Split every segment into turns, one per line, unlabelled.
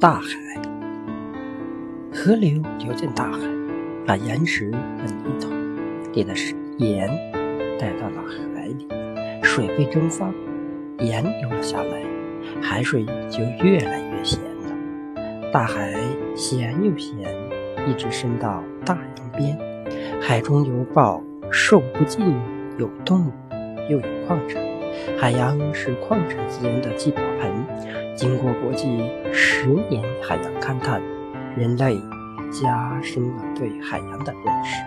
大海。河流流进大海，把岩石和泥土里的盐带到了海里，水被蒸发，盐流了下来，海水就越来越咸了。大海咸又咸，一直伸到大洋边。海中有宝，受不尽，有动物，又有矿产。海洋是矿产资源的祭宝盆。经过国际十年海洋勘探，人类加深了对海洋的认识。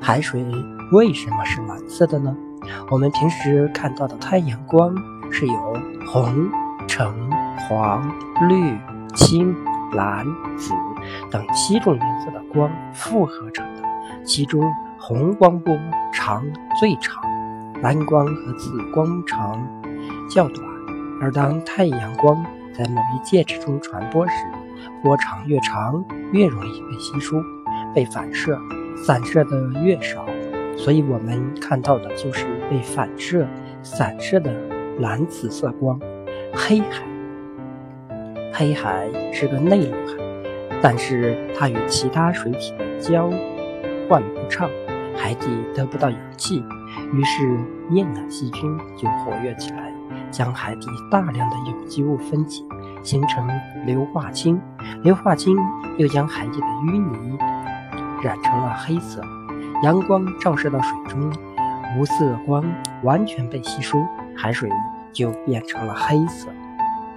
海水为什么是蓝色的呢？我们平时看到的太阳光是由红、橙、黄、绿、青、蓝、紫等七种颜色的光复合成的，其中红光波长最长。蓝光和紫光长较短，而当太阳光在某一介质中传播时，波长越长，越容易被吸收、被反射，散射的越少。所以，我们看到的就是被反射、散射的蓝紫色光。黑海，黑海是个内陆海，但是它与其他水体的交换不畅，海底得不到氧气。于是，厌氧细菌就活跃起来，将海底大量的有机物分解，形成硫化氢。硫化氢又将海底的淤泥染成了黑色。阳光照射到水中，无色光完全被吸收，海水就变成了黑色。